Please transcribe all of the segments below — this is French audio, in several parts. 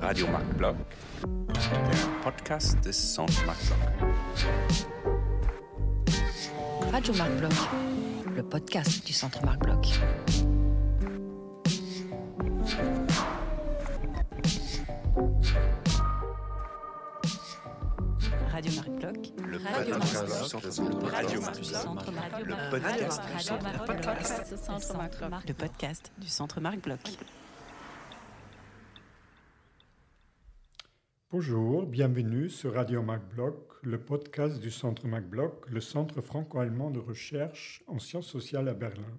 Radio Marc Block, der Podcast des Centre Marc Block. Radio Marc Bloch, le podcast du Centre Marc Radio podcast du Centre Radio Marc Le Bloch. podcast. Radio du Centre Marc Bloch. Le podcast du Centre Marc Bloch. Bonjour, bienvenue sur Radio MacBloch, le podcast du Centre MacBloch, le centre franco-allemand de recherche en sciences sociales à Berlin.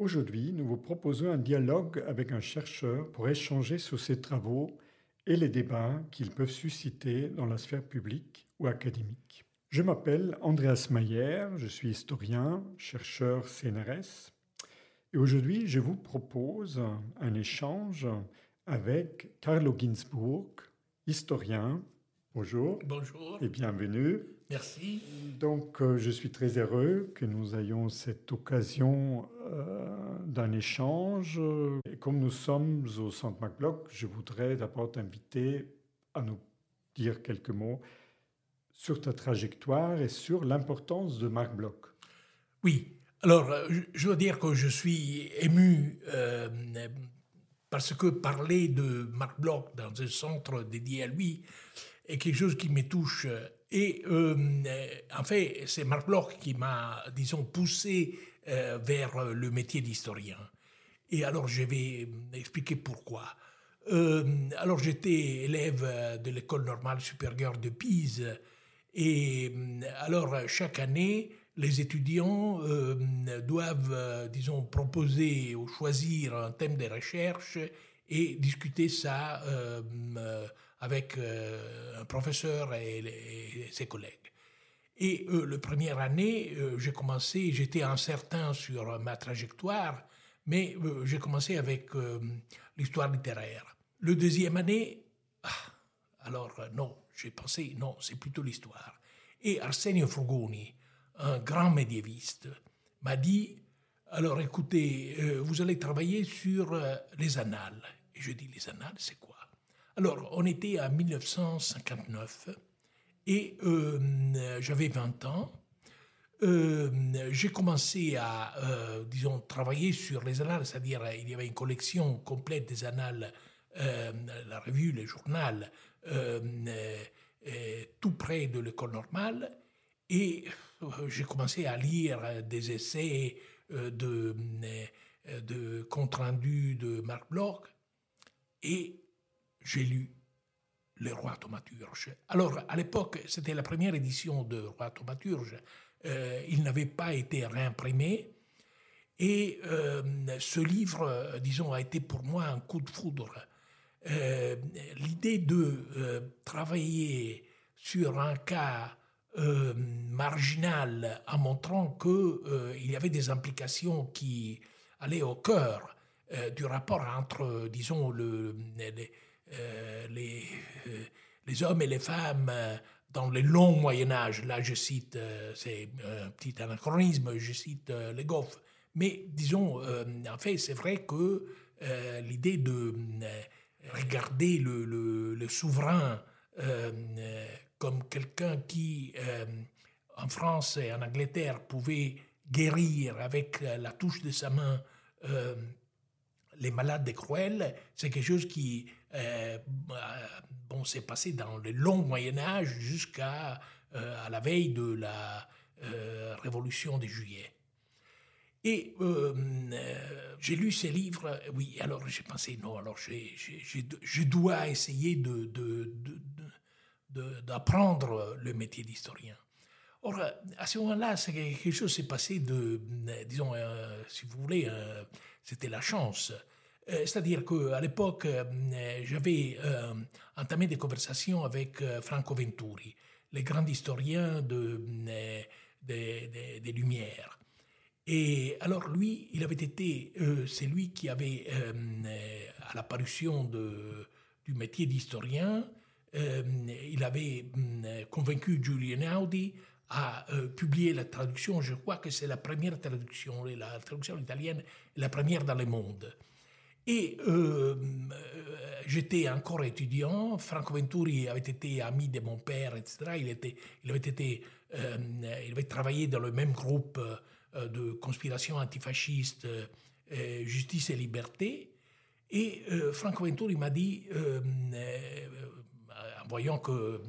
Aujourd'hui, nous vous proposons un dialogue avec un chercheur pour échanger sur ses travaux et les débats qu'ils peuvent susciter dans la sphère publique ou académique. Je m'appelle Andreas Mayer, je suis historien, chercheur CNRS, et aujourd'hui, je vous propose un échange avec Carlo Ginzburg, historien. Bonjour Bonjour, et bienvenue. merci. Donc, euh, je suis très heureux que nous ayons cette occasion euh, d'un échange. Et comme nous sommes au Centre MacBloch, je voudrais d'abord t'inviter à nous dire quelques mots sur ta trajectoire et sur l'importance de MacBloch. Oui, alors euh, je- dois dire que je suis ému euh, parce que parler de Marc Bloch dans un centre dédié à lui est quelque chose qui me touche. Et euh, en fait, c'est Marc Bloch qui m'a, disons, poussé vers le métier d'historien. Et alors, je vais expliquer pourquoi. Alors, j'étais élève de l'école normale supérieure de Pise. Et euh, alors, chaque année, les étudiants euh, doivent, euh, disons, proposer ou choisir un thème de recherche et discuter ça avec un professeur et, ses collègues. Et la première année, j'ai commencé, j'étais incertain sur ma trajectoire, mais j'ai commencé avec l'histoire littéraire. Le deuxième année, ah, alors non, j'ai pensé, non, c'est plutôt l'histoire. Et Arsenio Frugoni, un grand médiéviste, m'a dit, alors écoutez, euh, vous allez travailler sur euh, les annales. Et je dis, les annales, c'est quoi? Alors, on était en 1959 et euh, j'avais 20 ans. J'ai commencé à, disons, travailler sur les annales, c'est-à-dire il y avait une collection complète des annales, la revue, le journal, tout près de l'école normale. Et euh, j'ai commencé à lire euh, des essais euh, de, euh, de compte rendu de Marc Bloch et j'ai lu Le Roi Thaumaturge. Alors, à l'époque, c'était la première édition de Roi Thaumaturge. Euh, il n'avait pas été réimprimé. Et euh, ce livre, euh, disons, a été pour moi un coup de foudre. Euh, L'idée de euh, travailler sur un cas euh, marginal en montrant qu'il y avait des implications qui allaient au cœur du rapport entre, disons, le, les, les, hommes et les femmes dans le long Moyen Âge. Là, je cite, c'est un petit anachronisme, je cite Les Goffs. Mais disons, en fait, c'est vrai que l'idée de regarder le, souverain euh, euh, comme quelqu'un qui, euh, en France et en Angleterre, pouvait guérir avec la touche de sa main les malades des cruels, c'est quelque chose qui bon, s'est passé dans le long Moyen Âge jusqu'à la veille de la Révolution de Juillet. Et euh, euh, j'ai lu ces livres, oui, alors j'ai pensé, non, alors je dois essayer d'apprendre le métier d'historien. Or, euh, à ce moment-là, quelque chose s'est passé de, euh, disons, euh, si vous voulez, euh, c'était la chance. Euh, C'est-à-dire qu'à l'époque, euh, j'avais euh, entamé des conversations avec euh, Franco Venturi, le grand historien de, euh, des- des- des Lumières. Et alors lui, il avait été, euh, c'est lui qui avait, euh, à l'apparition de, du métier d'historien, euh, il avait convaincu Giulio Einaudi a publié la traduction, je crois que c'est la première traduction, la traduction italienne, la première dans le monde. Et j'étais encore étudiant, Franco Venturi avait été ami de mon père, etc. Il avait travaillé dans le même groupe de conspiration antifasciste, Justice et Liberté. Et Franco Venturi m'a dit, en voyant que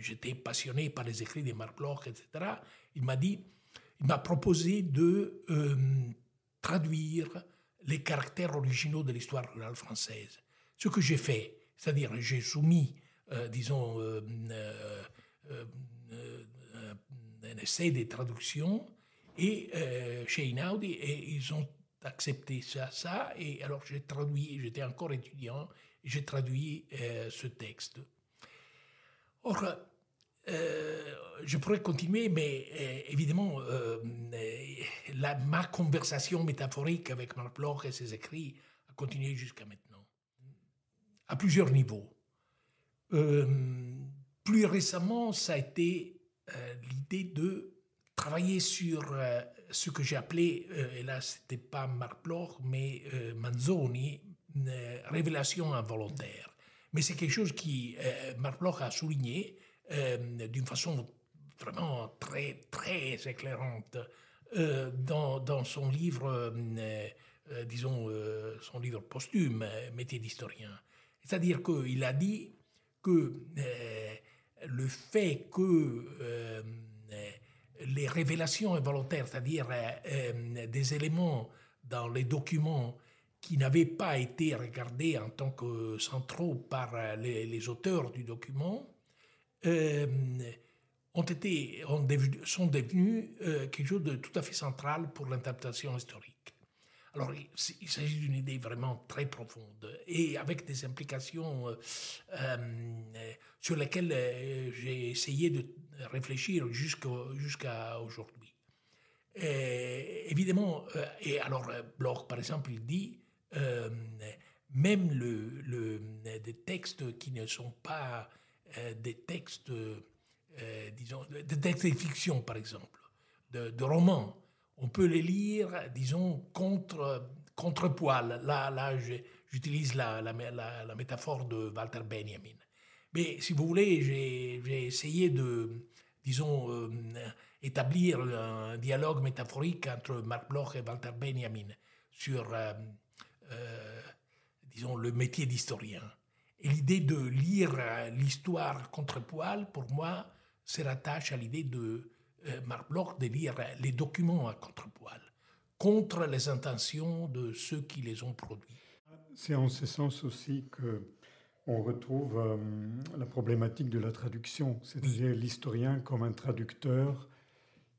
j'étais passionné par les écrits de Marc Bloch, etc., il m'a dit, il m'a proposé de traduire les caractères originaux de l'histoire rurale française. Ce que j'ai fait, c'est-à-dire j'ai soumis, euh, disons, euh, euh, un essai de traduction et chez Inaudi et ils ont accepté ça, ça et alors j'ai traduit, j'étais encore étudiant, j'ai traduit ce texte. Or, je pourrais continuer, mais évidemment, ma conversation métaphorique avec Marc Bloch et ses écrits a continué jusqu'à maintenant, à plusieurs niveaux. Euh, plus récemment, ça a été euh, l'idée de travailler sur euh, ce que j'ai appelé, et là c'était pas Marc Bloch, mais Manzoni, révélation involontaire. Mais c'est quelque chose qui Marc Bloch a souligné d'une façon vraiment très, très éclairante euh, dans, dans, son livre, euh, euh, disons, son livre posthume, Métier d'historien. C'est-à-dire qu'il a dit que le fait que les révélations involontaires, c'est-à-dire des éléments dans les documents qui n'avaient pas été regardés en tant que centraux par les, les auteurs du document, ont été, sont devenus euh, quelque chose de tout à fait central pour l'interprétation historique. Alors, il, s'agit d'une idée vraiment très profonde et avec des implications euh, euh, sur lesquelles j'ai essayé de réfléchir jusqu'à aujourd'hui. évidemment, et alors Bloch, par exemple, il dit même le, des textes qui ne sont pas des textes euh, disons, de textes de fiction, par exemple, de, romans. On peut les lire, disons, contre, contre poil. Là, là j'utilise la, la, la, métaphore de Walter Benjamin. Mais si vous voulez, j'ai essayé de, disons, euh, établir un dialogue métaphorique entre Marc Bloch et Walter Benjamin sur, euh, disons, le métier d'historien. Et l'idée de lire l'histoire contre poil, pour moi, se rattache à l'idée de euh, Marc Bloch de lire les documents à contrepoil contre les intentions de ceux qui les ont produits. C'est en ce sens aussi que on retrouve euh, la problématique de la traduction, c'est-à-dire l'historien comme un traducteur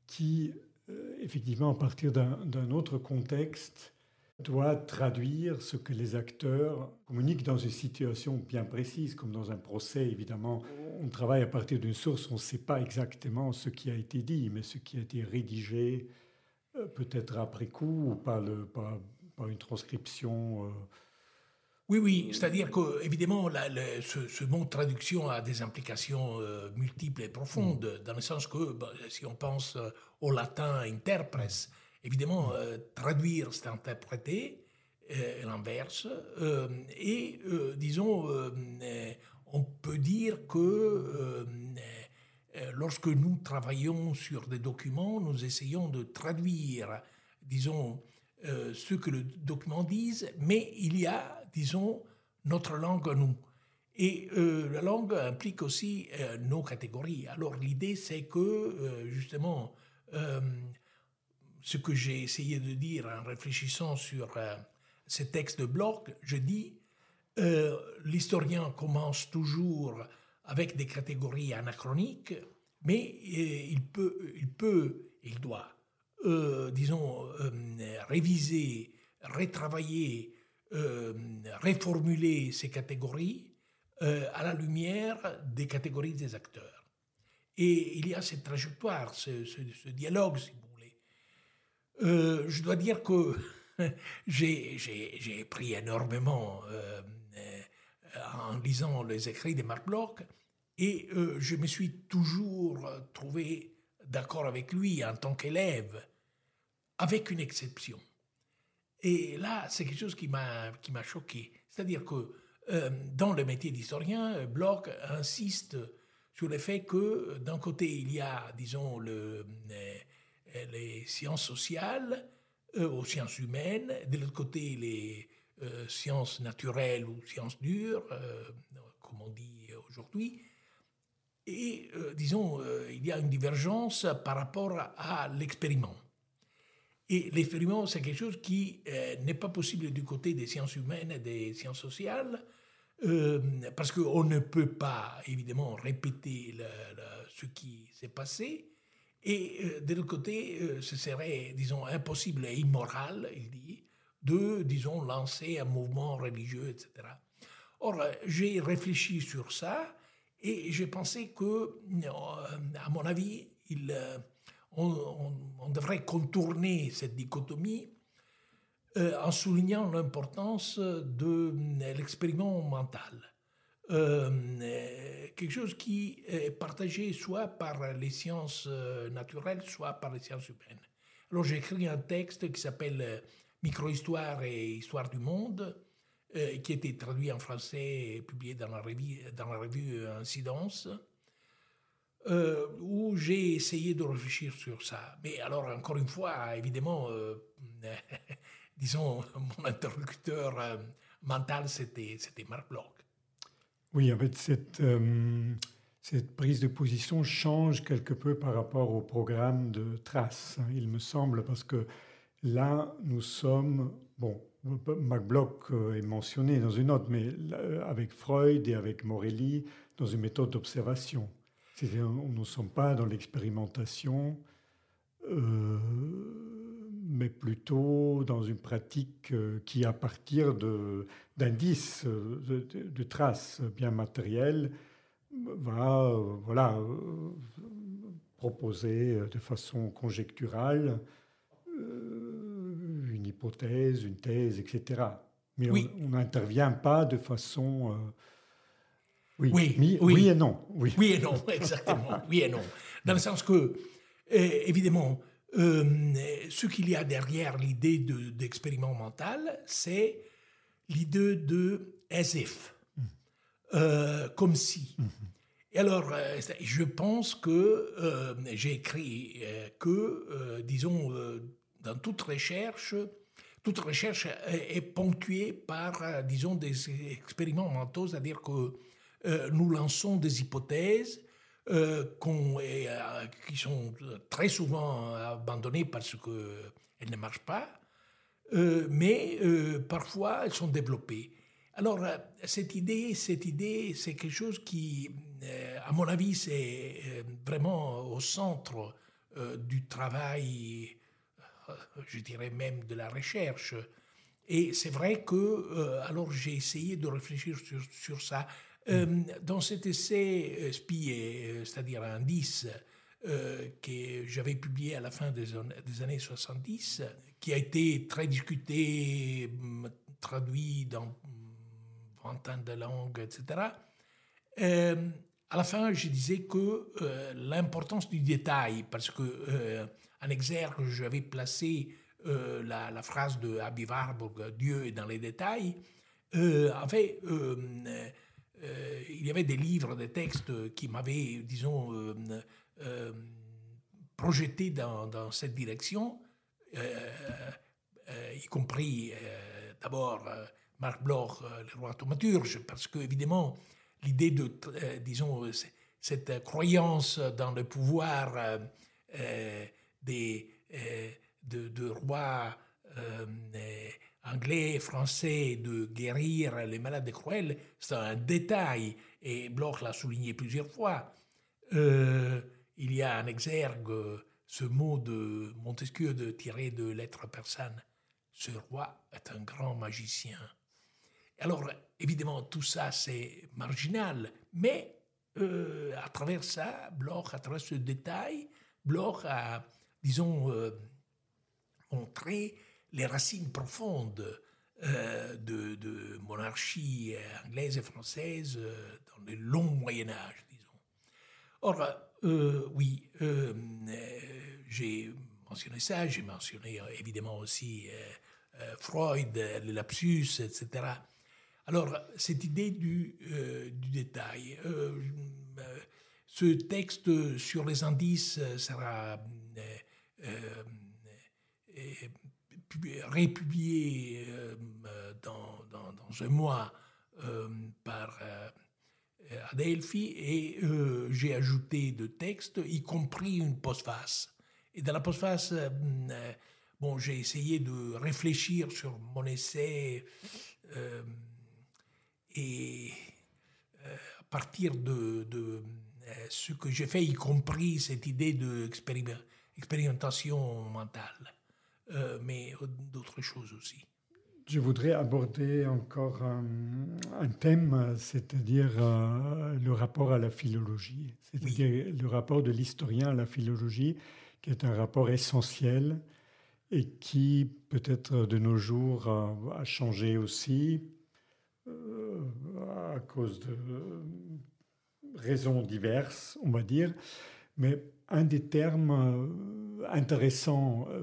qui, euh, effectivement, à partir d'un autre contexte, doit traduire ce que les acteurs communiquent dans une situation bien précise, comme dans un procès, évidemment. On travaille à partir d'une source, on ne sait pas exactement ce qui a été dit, mais ce qui a été rédigé, euh, peut-être après coup, ou par, une transcription. Euh. Oui, oui, c'est-à-dire que, évidemment, ce, mot traduction a des implications euh, multiples et profondes, mm. dans le sens que, bah, si on pense au latin interprète, Évidemment, euh, traduire, c'est interpréter, euh, l'inverse. Euh, et, disons, on peut dire que lorsque nous travaillons sur des documents, nous essayons de traduire, disons, ce que le document dise, mais il y a, disons, notre langue à nous. Et la langue implique aussi nos catégories. Alors l'idée, c'est que, justement, ce que j'ai essayé de dire en réfléchissant sur euh, ces textes de Bloch, je dis, euh, l'historien commence toujours avec des catégories anachroniques, mais euh, il peut, il peut, il doit, disons, réviser, retravailler, reformuler ces catégories à la lumière des catégories des acteurs. Et il y a cette trajectoire, ce, dialogue, si euh, je dois dire que j'ai pris énormément euh, en lisant les écrits de Marc Bloch et euh, je me suis toujours trouvé d'accord avec lui en tant qu'élève, avec une exception. Et là, c'est quelque chose qui m'a choqué. C'est-à-dire que euh, dans le métier d'historien, Bloch insiste sur le fait que d'un côté, il y a, disons, euh, les sciences sociales euh, aux sciences humaines, de l'autre côté, les sciences naturelles ou sciences dures, comme on dit aujourd'hui. Et, disons, il y a une divergence par rapport à l'expériment. Et l'expériment, c'est quelque chose qui euh, n'est pas possible du côté des sciences humaines et des sciences sociales, euh, parce qu'on ne peut pas, évidemment, répéter ce qui s'est passé. Et euh, de l'autre côté, ce serait, disons, impossible et immoral, il dit, de, disons, lancer un mouvement religieux, etc. Or, j'ai réfléchi sur ça et j'ai pensé que, à mon avis, il on, devrait contourner cette dichotomie euh, en soulignant l'importance de l'expériment mental. Euh, quelque chose qui est partagé soit par les sciences euh, naturelles, soit par les sciences humaines. Alors j'ai écrit un texte qui s'appelle Microhistoire et Histoire du monde, qui a été traduit en français et publié dans la revue Incidence. Euh, où j'ai essayé de réfléchir sur ça. Mais alors, encore une fois, évidemment, euh, disons, mon interlocuteur euh, mental, c'était, Marc Bloch. Oui, en fait, cette, cette prise de position change quelque peu par rapport au programme de Trace, hein, il me semble, parce que là, nous sommes, bon, Marc Bloch est mentionné dans une note, mais avec Freud et avec Morelli, dans une méthode d'observation. On ne sommes pas dans l'expérimentation, euh, mais plutôt dans une pratique euh, qui, à partir d'indices, de, de, traces bien matérielles, va voilà, proposer de façon conjecturale euh, une hypothèse, une thèse, etc. Mais on n'intervient pas de façon oui, oui, oui, et non. Oui, oui et non, exactement. oui et non. Dans le sens que, euh, évidemment, euh, ce qu'il y a derrière l'idée d'expériment mental, c'est l'idée de as if, mm. euh, comme si. Mm-hmm. Et alors, je pense que j'ai écrit que, disons, dans toute recherche, toute recherche est, est ponctuée par, disons, des expériments mentaux, c'est-à-dire que euh, nous lançons des hypothèses euh, euh, qui sont très souvent abandonnées parce qu'elles ne marchent pas, mais parfois elles sont développées. Alors, cette idée, cette idée, c'est quelque chose qui, à mon avis, c'est vraiment au centre du travail, je dirais même de la recherche. Et c'est vrai que, alors j'ai essayé de réfléchir sur, sur ça. Euh, dans cet essai euh, euh, c'est-à-dire un 10, que j'avais publié à la fin des, années 70, qui a été très discuté, mm, traduit dans vingtaine de langues, etc. à la fin, je disais que l'importance du détail, parce que en exergue, j'avais placé la, phrase de Abby Warburg, Dieu est dans les détails, avait il y avait des livres, des textes qui m'avaient, disons, euh, euh, projeté dans, cette direction, y compris d'abord Marc Bloch, le roi thaumaturge, parce que évidemment l'idée de, disons, cette croyance dans le pouvoir des de, de rois anglais, français de guérir les malades cruels, c'est un détail, et Bloch l'a souligné plusieurs fois. Euh, il y a un exergue ce mot de Montesquieu de tirer de lettres persanes. Ce roi est un grand magicien. Alors, évidemment, tout ça, c'est marginal, mais euh, à travers ça, Bloch, à travers ce détail, Bloch a, disons, euh, montré les racines profondes euh, de, de, monarchie anglaise et française euh, dans le long Moyen Âge, disons. Or, euh, oui, j'ai mentionné ça, j'ai mentionné évidemment aussi Freud, le lapsus, etc. Alors, cette idée du, du détail, ce texte sur les indices sera républié euh, dans, un mois euh, par euh, euh, Adelphi et j'ai ajouté deux textes, y compris une postface. Et dans la postface, euh, bon, j'ai essayé de réfléchir sur mon essai et à partir de, de, ce que j'ai fait, y compris cette idée d'expérimentation mentale, euh, mais d'autres choses aussi. Je voudrais aborder encore un, un thème, c'est-à-dire euh, le rapport à la philologie, c'est-à-dire le rapport de l'historien à la philologie, qui est un rapport essentiel et qui peut-être de nos jours a, a changé aussi euh, à cause de raisons diverses, on va dire. Mais un des termes euh, intéressants euh,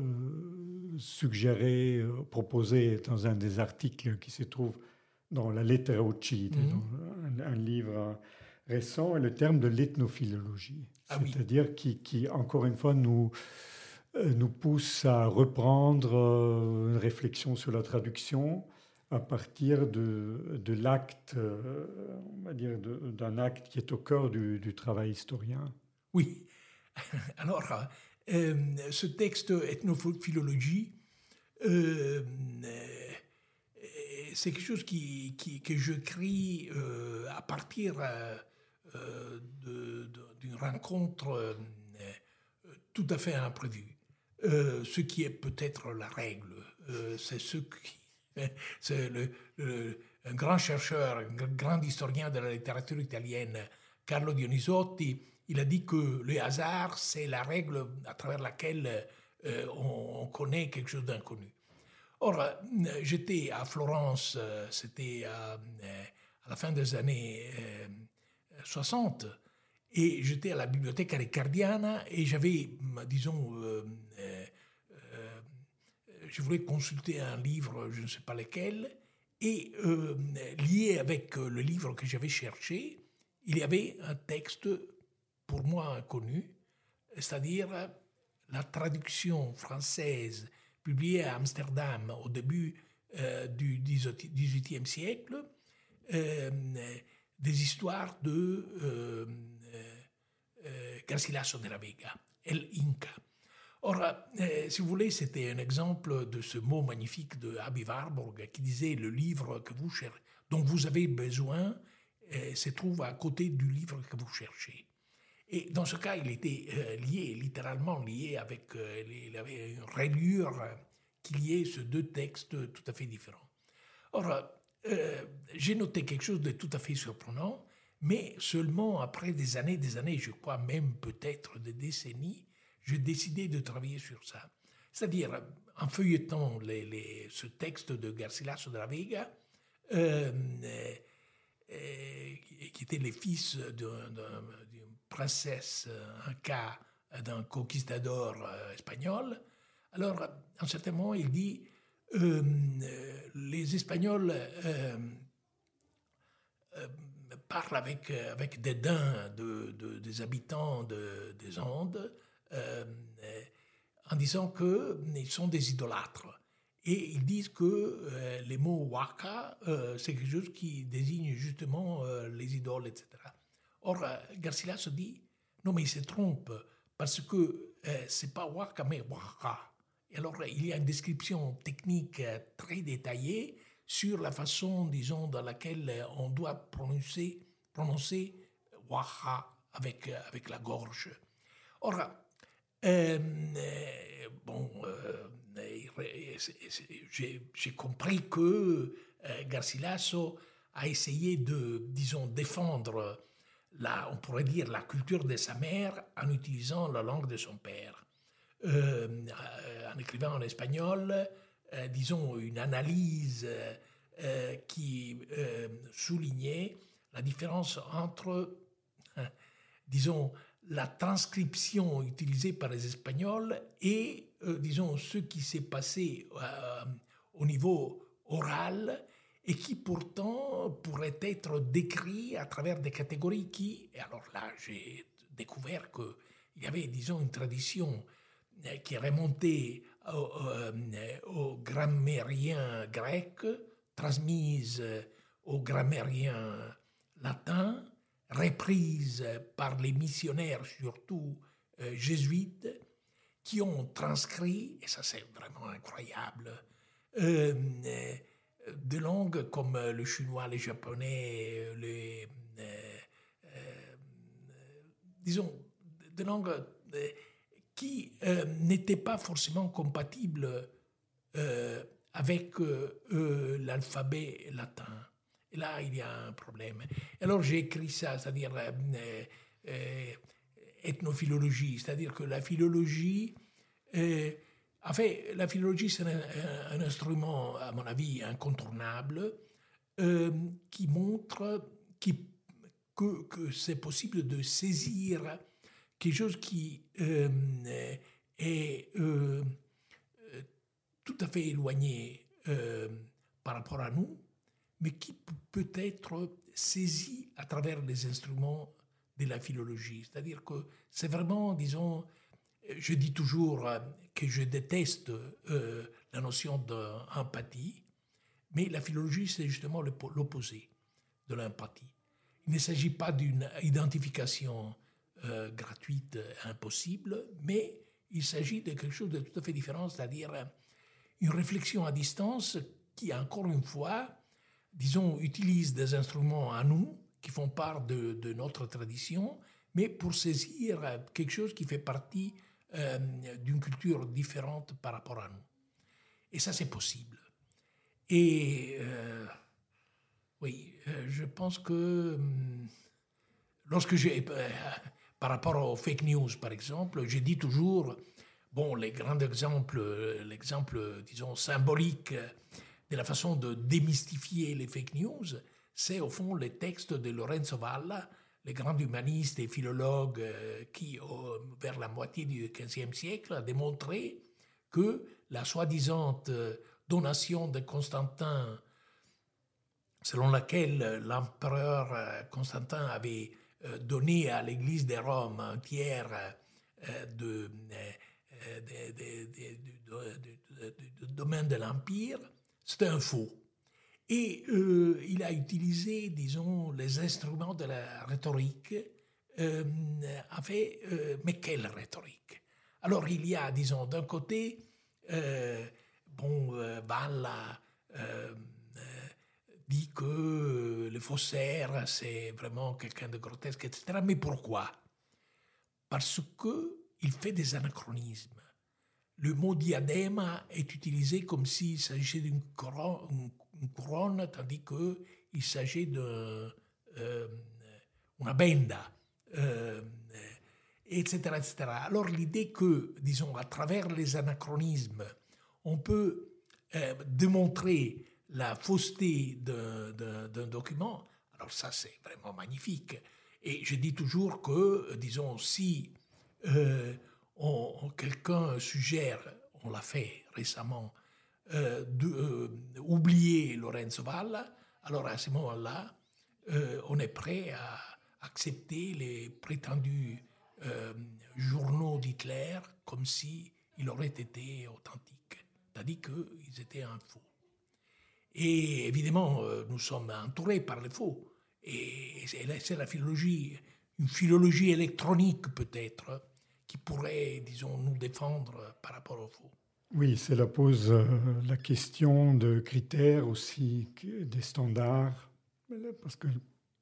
suggéré, euh, proposé dans un des articles qui se trouve dans la Lettera Uccide, Mhm. un, un livre récent, est le terme de l'ethnophilologie. Ah oui. C'est-à-dire qui, qui, encore une fois, nous, euh, nous pousse à reprendre euh, une réflexion sur la traduction à partir de, de l'acte, on va dire, d'un acte qui est au cœur du, du travail historien. Oui. Alors, ce texte ethnophilologie, euh, euh, c'est quelque chose qui, qui- que je crie euh, à partir euh, euh, d'une rencontre euh, euh, tout à fait imprévue. Euh, ce qui est peut-être la règle, euh, c'est ce qui. C'est le, un grand chercheur, un gr- grand historien de la littérature italienne, Carlo Dionisotti, il a dit que le hasard, c'est la règle à travers laquelle euh, on, on connaît quelque chose d'inconnu. Or, euh, j'étais à Florence, euh, c'était à, la fin des années euh, 60, et j'étais à la bibliothèque Riccardiana et j'avais, disons, je voulais consulter un livre, je ne sais pas lequel, et lié avec le livre que j'avais cherché, il y avait un texte pour moi inconnu, c'est-à-dire la traduction française publiée à Amsterdam au début euh, du XVIIIe siècle euh, des histoires de euh, euh, Garcilaso de la Vega, El Inca. Or, euh, si vous voulez, c'était un exemple de ce mot magnifique de Abby Warburg qui disait le livre que vous cher- dont vous avez besoin euh, se trouve à côté du livre que vous cherchez. Et dans ce cas, il était euh, lié, littéralement lié avec, euh, les- il avait une reliure euh, qui liait ces deux textes tout à fait différents. Or, euh, j'ai noté quelque chose de tout à fait surprenant, mais seulement après des années, des années, je crois même peut-être des décennies, j'ai décidé de travailler sur ça. C'est-à-dire, en feuilletant les- les- ce texte de Garcilaso de la Vega, qui était le fils d'un- d'une princesse, un cas d'un conquistador euh, espagnol. Alors, à un certain moment, il dit euh, euh, les Espagnols euh, euh, parlent avec, euh, avec dédain de, de- des habitants de- des Andes euh, euh, en disant qu'ils sont des idolâtres. Et ils disent que euh, les mots waka, euh, c'est quelque chose qui désigne justement euh, les idoles, etc. Or, euh, Garcilas se dit, non mais il se trompe, parce que euh, c'est pas waka, mais waka. Et alors, il y a une description technique euh, très détaillée sur la façon, disons, dans laquelle euh, on doit prononcer, prononcer waka avec, euh, avec la gorge. Or, euh, euh, bon, euh, euh, j'ai compris que euh, Garcilaso a essayé de, disons, défendre, on pourrait dire, la culture de sa mère en utilisant la langue de son père. Euh, en écrivant en espagnol, euh, disons, une analyse euh, qui soulignait la différence entre, hein, disons, la transcription utilisée par les Espagnols et, disons, ce qui s'est passé au niveau oral et qui pourtant pourrait être décrit à travers des catégories qui, et alors là j'ai découvert qu'il y avait, disons, une tradition euh, qui remontait au, au grammairien grec, transmise au grammairien latin, reprise par les missionnaires, surtout euh, jésuites, qui ont transcrit, et ça c'est vraiment incroyable, euh, euh, de langues comme le chinois, le japonais, les, disons, des langues qui n'étaient pas forcément compatibles avec l'alphabet latin. Et là, il y a un problème. Alors j'ai écrit ça, c'est-à-dire euh, euh, ethnophilologie, c'est-à-dire que la philologie, euh, en fait, la philologie, c'est un, instrument, à mon avis, incontournable, qui montre que, que c'est possible de saisir quelque chose qui est tout à fait éloigné par rapport à nous, mais qui peut être saisi à travers les instruments de la philologie. C'est-à-dire que c'est vraiment, disons, je dis toujours que je déteste euh, la notion d'empathie, mais la philologie, c'est justement l'opposé de l'empathie. Il ne s'agit pas d'une identification euh, gratuite, impossible, mais il s'agit de quelque chose de tout à fait différent, c'est-à-dire une réflexion à distance qui, encore une fois, disons, utilise des instruments à nous, qui font part de, notre tradition, mais pour saisir quelque chose qui fait partie euh, d'une culture différente par rapport à nous. Et ça, c'est possible. Et euh, oui, euh, je pense que hum, lorsque j'ai, par rapport aux fake news, par exemple, je dis toujours, bon, les grands exemples, l'exemple, disons, symbolique de la façon de démystifier les fake news, c'est au fond les textes de Lorenzo Valla, le grand humaniste et philologue euh, qui, vers la moitié du XVe siècle, a démontré que la soi-disant euh, donation de Constantin, selon laquelle l'empereur euh, Constantin avait donné à l'Église de Rome un tiers du domaine de l'Empire, c'était un faux. Et euh, il a utilisé, disons, les instruments de la rhétorique. Euh, euh, mais quelle rhétorique? Alors il y a, disons, d'un côté, euh, bon, Valla dit que le faussaire, c'est vraiment quelqu'un de grotesque, etc. Mais pourquoi? Parce qu'il fait des anachronismes le mot diadème est utilisé comme s'il s'agissait d'une couronne, couronne, tandis qu'il s'agit d'une euh, benda, euh, etc., etc. Alors l'idée que, disons, à travers les anachronismes, on peut euh, démontrer la fausseté d'un document, alors ça c'est vraiment magnifique. Et je dis toujours que, disons, si quelqu'un suggère, on l'a fait récemment, euh, d'oublier euh, Lorenzo Valla, alors à ce moment-là, euh, on est prêt à accepter les prétendus journaux d'Hitler comme si il aurait été authentique, c'est-à-dire qu'ils étaient un faux. Et évidemment, nous sommes entourés par les faux. Et c'est la philologie, une philologie électronique peut-être, qui pourrait, disons, nous défendre par rapport au faux. Oui, cela pose euh, la question de critères aussi, des standards, parce que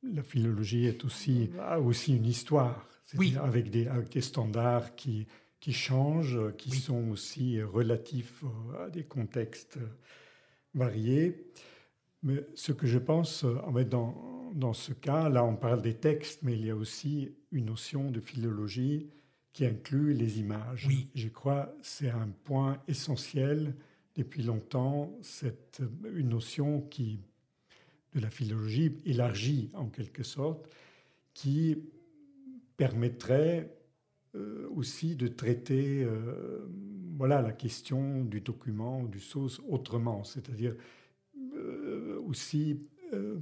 la philologie est aussi, a aussi une histoire, oui. avec, des, avec des standards qui, qui changent, qui sont aussi relatifs à des contextes variés. Mais ce que je pense, en fait, dans, dans ce cas, là on parle des textes, mais il y a aussi une notion de philologie qui inclut les images. Oui. Je crois c'est un point essentiel depuis longtemps, cette, une notion qui, de la philologie élargie en quelque sorte, qui permettrait aussi de traiter voilà, la question du document, du source autrement, c'est-à-dire aussi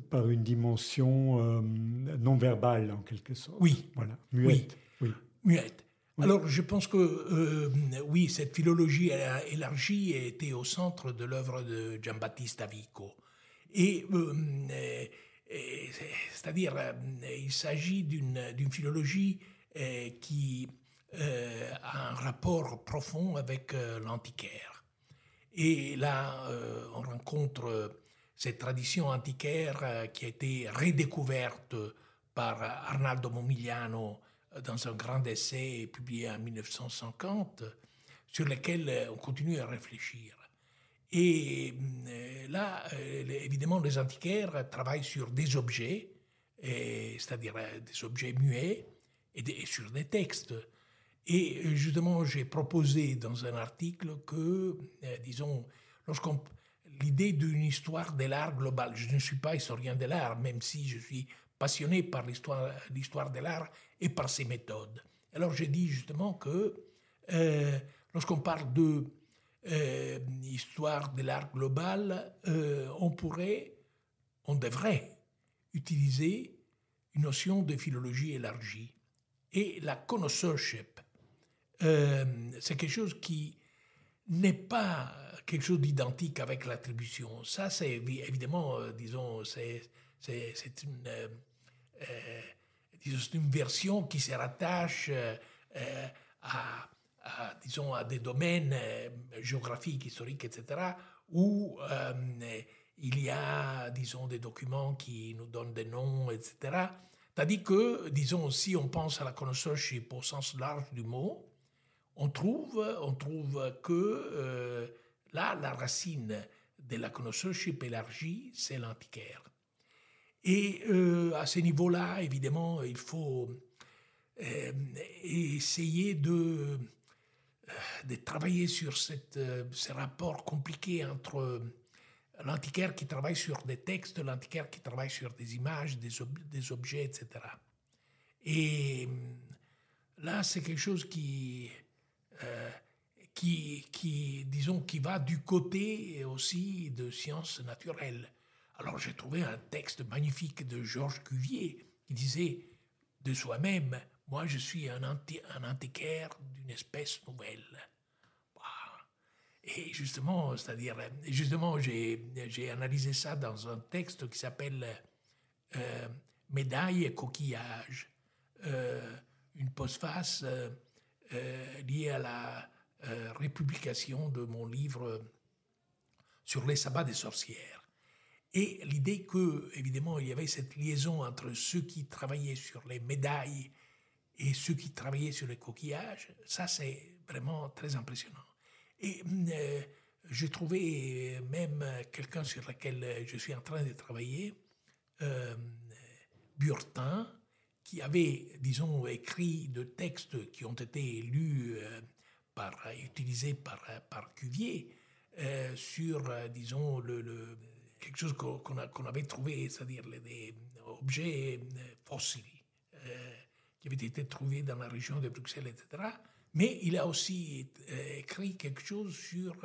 par une dimension non verbale en quelque sorte. Oui. Voilà, muette. Oui. Muette. Alors, je pense que euh, oui, cette philologie élargie était au centre de l'œuvre de Giambattista Vico. Et, euh, c'est-à-dire, euh, il s'agit d'une philologie qui a un rapport profond avec l'antiquaire. Et là, on rencontre cette tradition antiquaire qui a été redécouverte par Arnaldo Momigliano dans un grand essai publié en 1950 sur lequel euh, on continue à réfléchir. Et euh, là, euh, évidemment, les antiquaires travaillent sur des objets, c'est-à-dire des objets muets et, sur des textes. Et justement, j'ai proposé dans un article que, disons, lorsqu'on l'idée d'une histoire de l'art global. Je ne suis pas historien de l'art, même si je suis passionné par l'histoire de l'art et par ses méthodes. Alors j'ai dit justement que euh, lorsqu'on parle de euh, de l'art global, euh, on pourrait, on devrait utiliser une notion de philologie élargie. Et la connoisseurship, c'est quelque chose qui n'est pas quelque chose d'identique avec l'attribution. Ça, c'est évidemment, disons, c'est euh, c'est une version qui se rattache euh, à, disons, à des domaines euh, géographiques, historiques, etc., où il y a, disons, des documents qui nous donnent des noms, etc. Tandis que, disons, si on pense à la connoisseurship au sens large du mot, on trouve, on trouve que là, la racine de la connoisseurship élargie, c'est l'antiquaire. Et euh, à ce niveau-là, évidemment, il faut euh, essayer de, euh, de, travailler sur cette, ces rapports compliqués entre l'antiquaire qui travaille sur des textes, l'antiquaire qui travaille sur des images, des, des objets, etc. Et là, c'est quelque chose qui, qui, qui, disons, qui va du côté aussi de sciences naturelles. Alors j'ai trouvé un texte magnifique de Georges Cuvier qui disait de soi-même, moi je suis un, antiquaire d'une espèce nouvelle. Et justement, c'est-à-dire, justement, j'ai analysé ça dans un texte qui s'appelle euh, Médaille et coquillage, euh, une postface euh, liée à la républication de mon livre sur les sabbats des sorcières. Et l'idée que, évidemment, il y avait cette liaison entre ceux qui travaillaient sur les médailles et ceux qui travaillaient sur les coquillages, ça c'est vraiment très impressionnant. Et euh, j'ai trouvé même quelqu'un sur lequel je suis en train de travailler, euh, Burtin, qui avait, disons, écrit de textes qui ont été lus, euh, par, utilisés par, par Cuvier, euh, sur, disons, le quelque chose qu'on avait trouvé, c'est-à-dire des objets euh, fossiles euh, qui avaient été trouvés dans la région de Bruxelles, etc. Mais il a aussi euh, écrit quelque chose sur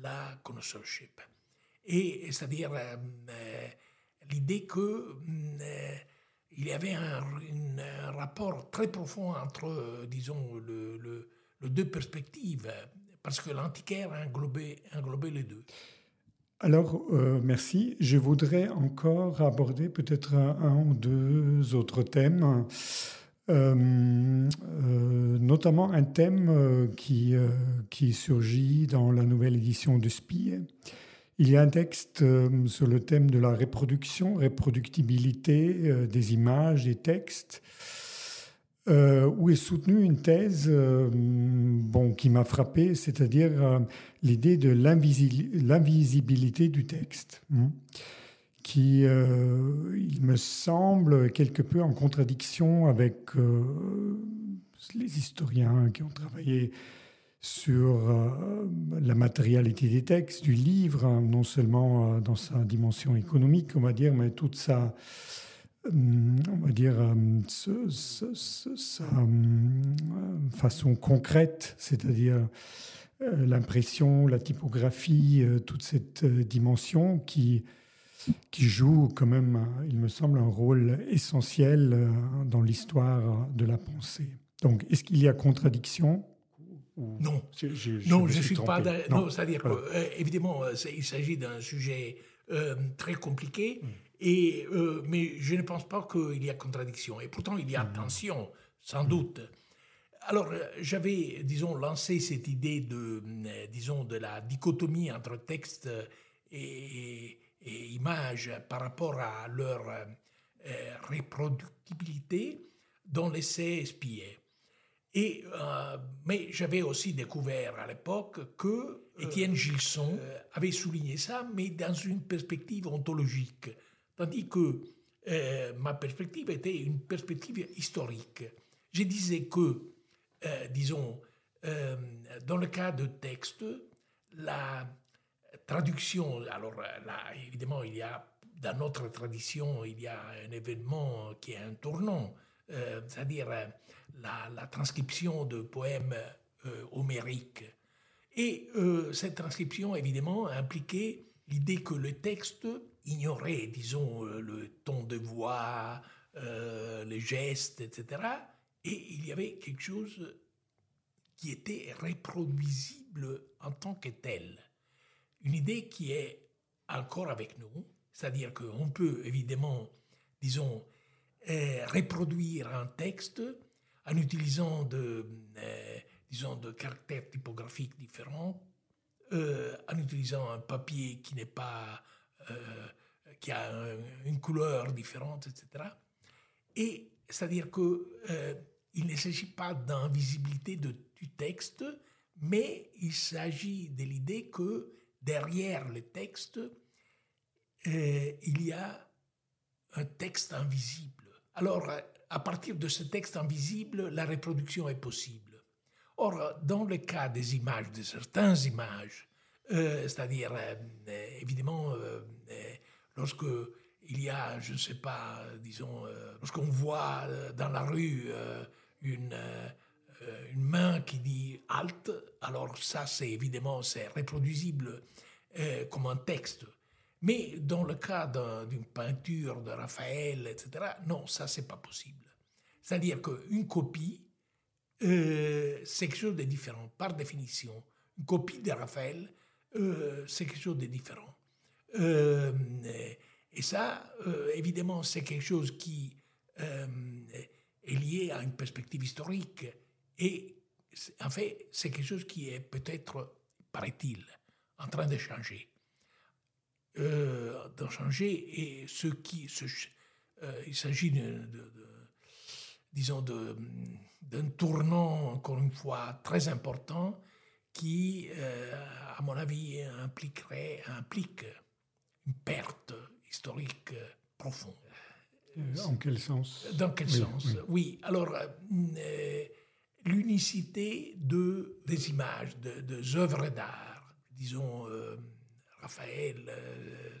la connoisseurship. Et c'est-à-dire l'idée que il y avait un, rapport très profond entre, disons, le, le, deux perspectives, parce que l'antiquaire englobait, englobait les deux. Alors, euh, merci. Je voudrais encore aborder peut-être un, ou deux autres thèmes, euh, euh, notamment un thème qui, qui surgit dans la nouvelle édition du SPI. Il y a un texte sur le thème de la reproduction, reproductibilité des images, des textes, euh, où est soutenue une thèse euh, bon, qui m'a frappé, c'est-à-dire euh, l'idée de l'invisibilité du texte, hein, qui, il me semble, quelque peu en contradiction avec les historiens qui ont travaillé sur la matérialité des textes, du livre, hein, non seulement dans sa dimension économique, on va dire, mais toute sa on va dire, sa façon concrète, c'est-à-dire l'impression, la typographie, toute cette dimension qui, qui joue quand même, il me semble, un rôle essentiel dans l'histoire de la pensée. Donc, est-ce qu'il y a contradiction? Non, non, je ne suis pas. Non, c'est-à-dire qu'évidemment, euh, il s'agit d'un sujet euh, très compliqué, mm. Et, euh, mais je ne pense pas qu'il y a contradiction. Et pourtant, il y a mm. tension, sans doute. Alors, j'avais, disons, lancé cette idée de, disons, de la dichotomie entre texte et, et image par rapport à leur reproductibilité dans l'essai espié. Et, euh, mais j'avais aussi découvert à l'époque que euh, Étienne Gilson euh, avait souligné ça, mais dans une perspective ontologique, tandis que ma perspective était une perspective historique. Je disais que, disons, dans le cas de texte, la traduction, alors là, évidemment, il y a, dans notre tradition, il y a un événement qui est un tournant, c'est-à-dire la, transcription de poèmes euh, homériques. Et euh, cette transcription, évidemment, impliquait l'idée que le texte ignorait, disons, euh, le ton de voix, les gestes, etc. Et il y avait quelque chose qui était reproduisible en tant que tel. Une idée qui est encore avec nous, c'est-à-dire qu'on peut évidemment, disons, reproduire un texte en utilisant de, euh, disons, de caractères typographiques différents, euh, en utilisant un papier qui n'est pas, euh, qui a une couleur différente, etc. Et c'est-à-dire que il ne s'agit pas d'invisibilité du texte, mais il s'agit de l'idée que derrière le texte, il y a un texte invisible. Alors, à partir de ce texte invisible, la reproduction est possible. Or, dans le cas des images, de certaines images, euh, c'est-à-dire, euh, évidemment, euh, lorsque il y a, je ne sais pas, disons, lorsqu'on voit dans la rue une, une main qui dit halt, alors ça, c'est évidemment, c'est reproduisible comme un texte. Mais dans le cas d'une peinture de Raphaël, etc., non, ça, c'est pas possible. C'est-à-dire qu'une copie, euh, c'est quelque chose de différent, par définition. Une copie de Raphaël, euh, c'est quelque chose de différent. Euh, et ça, évidemment, c'est quelque chose qui est lié à une perspective historique. Et en fait, c'est quelque chose qui est peut-être, paraît-il, en train de changer. de changer, et ce qui. il s'agit de disons, d'un tournant, encore une fois, très important qui, euh, à mon avis, impliquerait, implique une perte historique profonde. Euh, en quel sens? Dans quel sens? Oui, alors, euh, l'unicité de, des images, de, des œuvres d'art, disons Raphaël,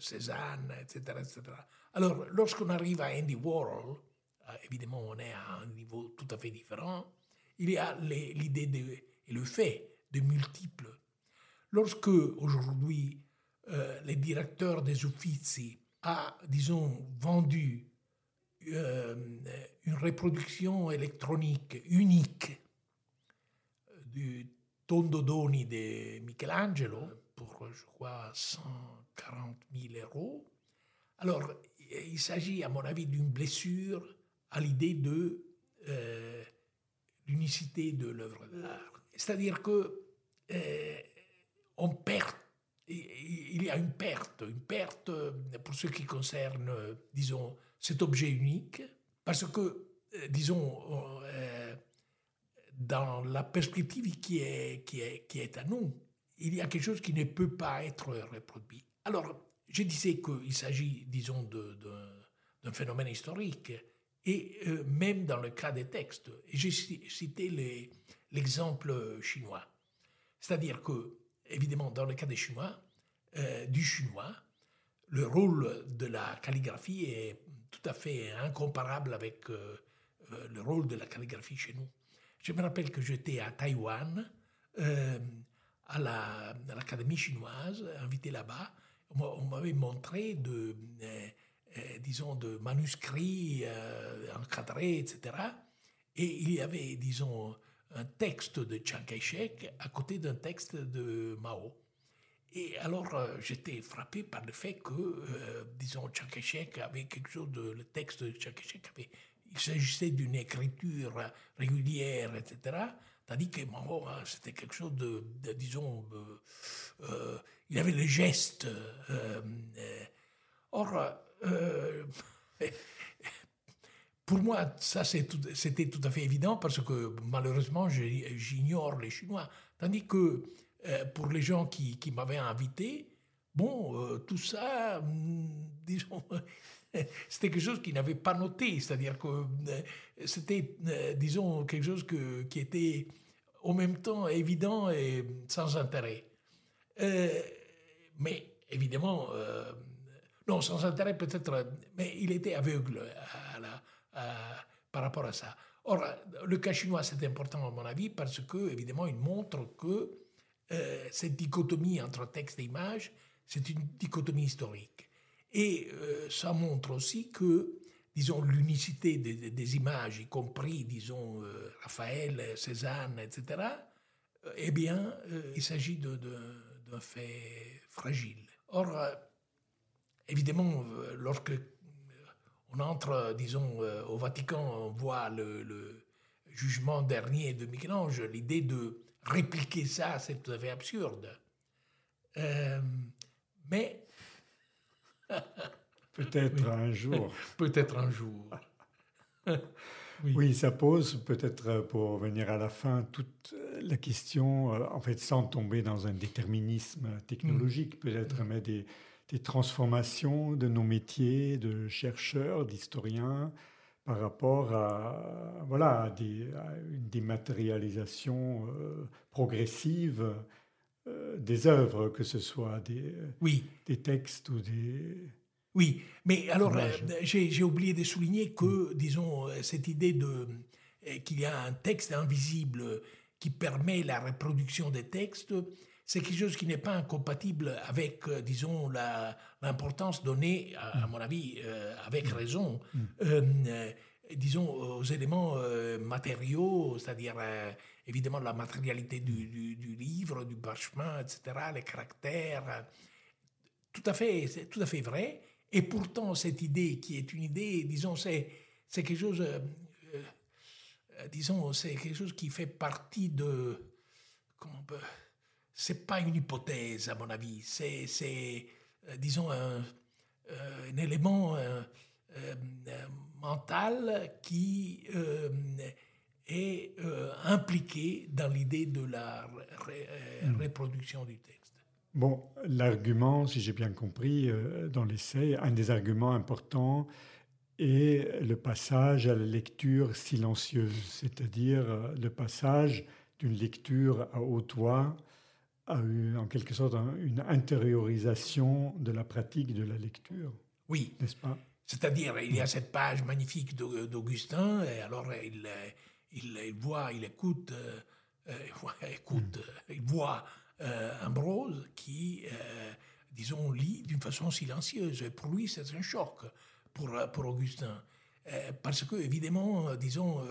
Cézanne, etc., etc. Alors, lorsqu'on arrive à Andy Warhol, évidemment, on est à un niveau tout à fait différent. Il y a l'idée et le fait de multiples. Lorsque, aujourd'hui, euh, les directeurs des Uffizi a, disons, vendu euh, une reproduction électronique unique du Tondodoni de Michelangelo pour, je crois, 140 000 euros. Alors, il s'agit, à mon avis, d'une blessure à l'idée de euh, l'unicité de l'œuvre d'art. C'est-à-dire que euh, perd, il y a une perte, une perte pour ce qui concerne, disons, cet objet unique, parce que, euh, disons, dans la perspective qui est, qui, est, qui est à nous, il y a quelque chose qui ne peut pas être reproduit. Alors, je disais qu'il s'agit, disons, d'un phénomène historique et euh, même dans le cas des textes. J'ai cité l'exemple chinois. C'est-à-dire que, évidemment, dans le cas des Chinois, euh, du chinois, le rôle de la calligraphie est tout à fait incomparable avec le rôle de la calligraphie chez nous. Je me rappelle que j'étais à Taïwan, à l'Académie chinoise, invité là-bas. On m'avait montré de, disons, de manuscrits encadrés, etc. Et il y avait, disons, un texte de Chiang Kai-shek à côté d'un texte de Mao. Et alors, euh, j'étais frappé par le fait que, euh, disons, Chiang Kai-shek avait quelque chose de. Le texte de Chiang Kai-shek avait. Il s'agissait d'une écriture régulière, etc. Tandis que Mao, hein, c'était quelque chose de, disons. Euh, il avait les gestes. or, pour moi, ça c'était tout, à fait évident parce que malheureusement, j'ignore les Chinois. Tandis que euh, pour les gens qui, m'avaient invité, bon, euh, tout ça, hmm, disons, c'était quelque chose qu'ils n'avaient pas noté. C'est-à-dire que euh, c'était, disons, quelque chose qui était en même temps évident et sans intérêt. mais évidemment, non, sans intérêt peut-être, mais il était aveugle à la par rapport à ça. Or, le cas chinois, c'est important à mon avis parce que, évidemment, il montre que euh, cette dichotomie entre texte et image, c'est une dichotomie historique. Et euh, ça montre aussi que, disons, l'unicité des, images, y compris, disons, Raphaël, Cézanne, etc., eh bien, il s'agit d'un fait fragile. Or, évidemment, lorsque on entre, disons, euh, au Vatican, on voit le, jugement dernier de Michel-Ange. L'idée de répliquer ça, c'est tout à fait absurde. Euh, mais. peut-être un jour. peut-être un jour. oui. ça pose peut-être pour venir à la fin toute la question, euh, en fait, sans tomber dans un déterminisme technologique, mm. peut-être, mais des des transformations de nos métiers de chercheurs, d'historiens, par rapport à, voilà, des, une dématérialisation euh, progressive euh, des œuvres, que ce soit des, oui. des textes ou des... Oui, mais alors euh, j'ai oublié de souligner que, disons, cette idée de qu'il y a un texte invisible qui permet la reproduction des textes, c'est quelque chose qui n'est pas incompatible avec, euh, disons, l'importance donnée, à, mon avis, euh, avec mm. raison, mm. Euh, disons, aux éléments matériaux, c'est-à-dire évidemment la matérialité du, livre, du parchemin, etc., les caractères. Tout à fait, c'est tout à fait vrai. Et pourtant, cette idée qui est une idée, disons, c'est, c'est quelque chose, disons, c'est quelque chose qui fait partie de, comment on peut, c'est pas une hypothèse, à mon avis. C'est, euh, disons, un, euh, élément euh, mental qui est impliqué dans l'idée de la hmm. reproduction du texte. Bon, l'argument, si j'ai bien compris, dans l'essai, un des arguments importants est le passage à la lecture silencieuse, c'est-à-dire le passage d'une lecture à haute voix a eu en quelque sorte une intériorisation de la pratique de la lecture. Oui. N'est-ce pas? C'est-à-dire, il y a cette page magnifique d'Augustin, et alors il, il, voit, il écoute, euh, écoute mm. il voit euh, Ambrose qui, euh, disons, lit d'une façon silencieuse. Et pour lui, c'est un choc pour, pour Augustin. parce que, évidemment, disons,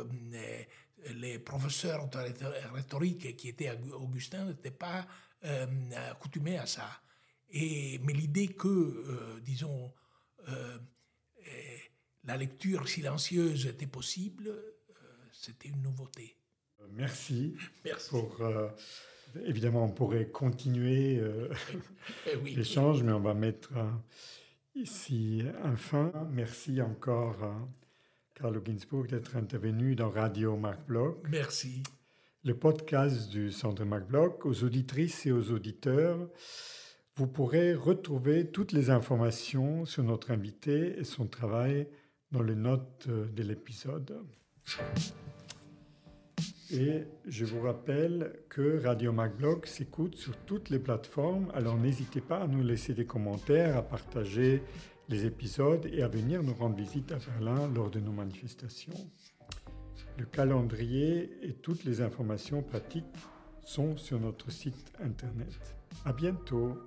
les professeurs de rhétorique qui étaient Augustin n'étaient pas euh, accoutumés à ça. Et, mais l'idée que, euh, disons, euh, la lecture silencieuse était possible, c'était une nouveauté. Merci. Merci. Pour, évidemment, on pourrait continuer eh l'échange, mais on va mettre ici un fin. Merci encore. Carlo Ginsburg d'être intervenu dans Radio Marc Bloch. Merci. Le podcast du Centre Marc Bloch, aux auditrices et aux auditeurs. Vous pourrez retrouver toutes les informations sur notre invité et son travail dans les notes de l'épisode. Et je vous rappelle que Radio MacBlog s'écoute sur toutes les plateformes, alors n'hésitez pas à nous laisser des commentaires, à partager les épisodes et à venir nous rendre visite à Berlin lors de nos manifestations. Le calendrier et toutes les informations pratiques sont sur notre site internet. À bientôt.